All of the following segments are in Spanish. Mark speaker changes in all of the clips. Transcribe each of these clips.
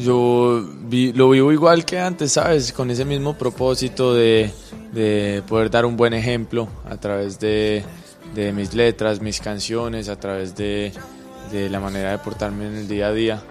Speaker 1: yo lo vivo igual que antes, ¿sabes? Con ese mismo propósito de, de poder dar un buen ejemplo a través de, de mis letras, mis canciones, a través de, de la manera de portarme en el día a día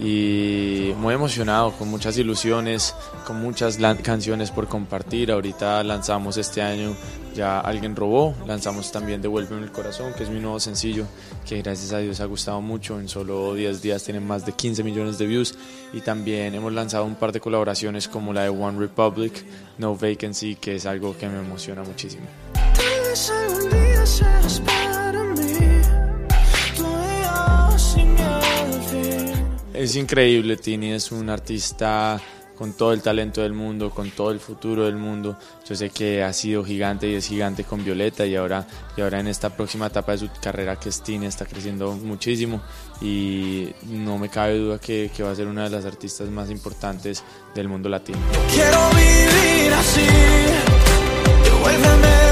Speaker 1: y muy emocionado, con muchas ilusiones, con muchas canciones por compartir. Ahorita lanzamos este año ya Alguien Robó, lanzamos también Devuélveme el Corazón, que es mi nuevo sencillo, que gracias a Dios ha gustado mucho. En solo 10 días tiene más de 15 millones de views. Y también hemos lanzado un par de colaboraciones como la de One Republic, No Vacancy, que es algo que me emociona muchísimo. Es increíble, Tini es un artista con todo el talento del mundo, con todo el futuro del mundo. Yo sé que ha sido gigante y es gigante con Violeta y ahora, y ahora en esta próxima etapa de su carrera que es Tini está creciendo muchísimo y no me cabe duda que, que va a ser una de las artistas más importantes del mundo latino. Quiero vivir así,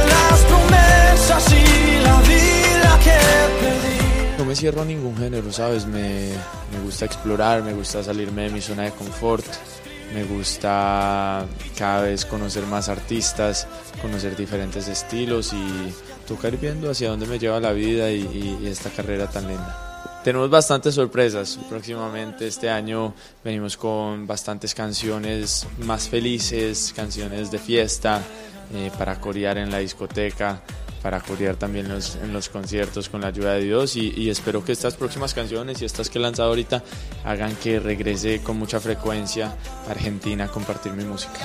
Speaker 1: las promesas y la vida que no me cierro a ningún género, ¿sabes? Me, me, gusta explorar, me gusta salirme de mi zona de confort, me gusta cada vez conocer más artistas, conocer diferentes estilos y tocar viendo hacia dónde me lleva la vida y, esta carrera tan linda. Tenemos bastantes sorpresas. Próximamente este año venimos con bastantes canciones más felices, canciones de fiesta eh, para corear en la discoteca para corear también los, en los conciertos con la ayuda de Dios y, espero que estas próximas canciones y estas que he lanzado ahorita hagan que regrese con mucha frecuencia a Argentina a compartir mi música.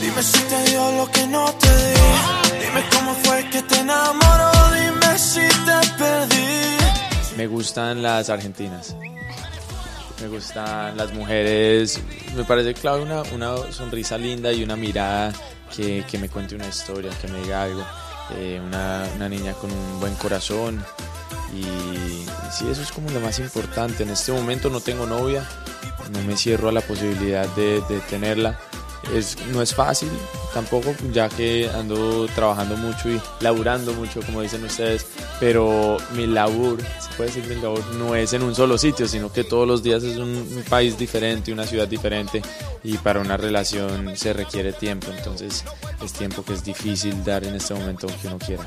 Speaker 1: Dime si te dio lo que no te di, dime cómo fue que te enamoró, dime si te perdí. Me gustan las argentinas. Me gustan las mujeres, me parece clave una, una sonrisa linda y una mirada que, que me cuente una historia, que me diga algo. Eh, una, una, niña con un buen corazón y, sí, eso es como lo más importante. En este momento no tengo novia, no me cierro a la posibilidad de, de tenerla. Es, no es fácil tampoco, ya que ando trabajando mucho y laburando mucho, como dicen ustedes, pero mi labor, se puede decir mi labor, no es en un solo sitio, sino que todos los días es un país diferente, una ciudad diferente y para una relación se requiere tiempo, entonces es tiempo que es difícil dar en este momento que uno quiera.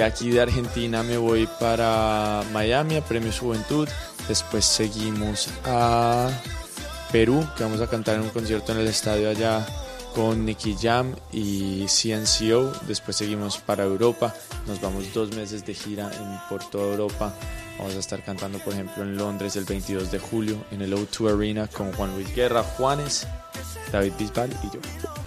Speaker 1: De aquí de Argentina me voy para Miami a Premios Juventud, después seguimos a Perú, que vamos a cantar en un concierto en el estadio allá con Nicky Jam y CNCO. Después seguimos para Europa. Nos vamos dos meses de gira en, por toda Europa. Vamos a estar cantando, por ejemplo, en Londres el 22 de julio en el O2 Arena con Juan Luis Guerra, Juanes, David Bisbal y yo.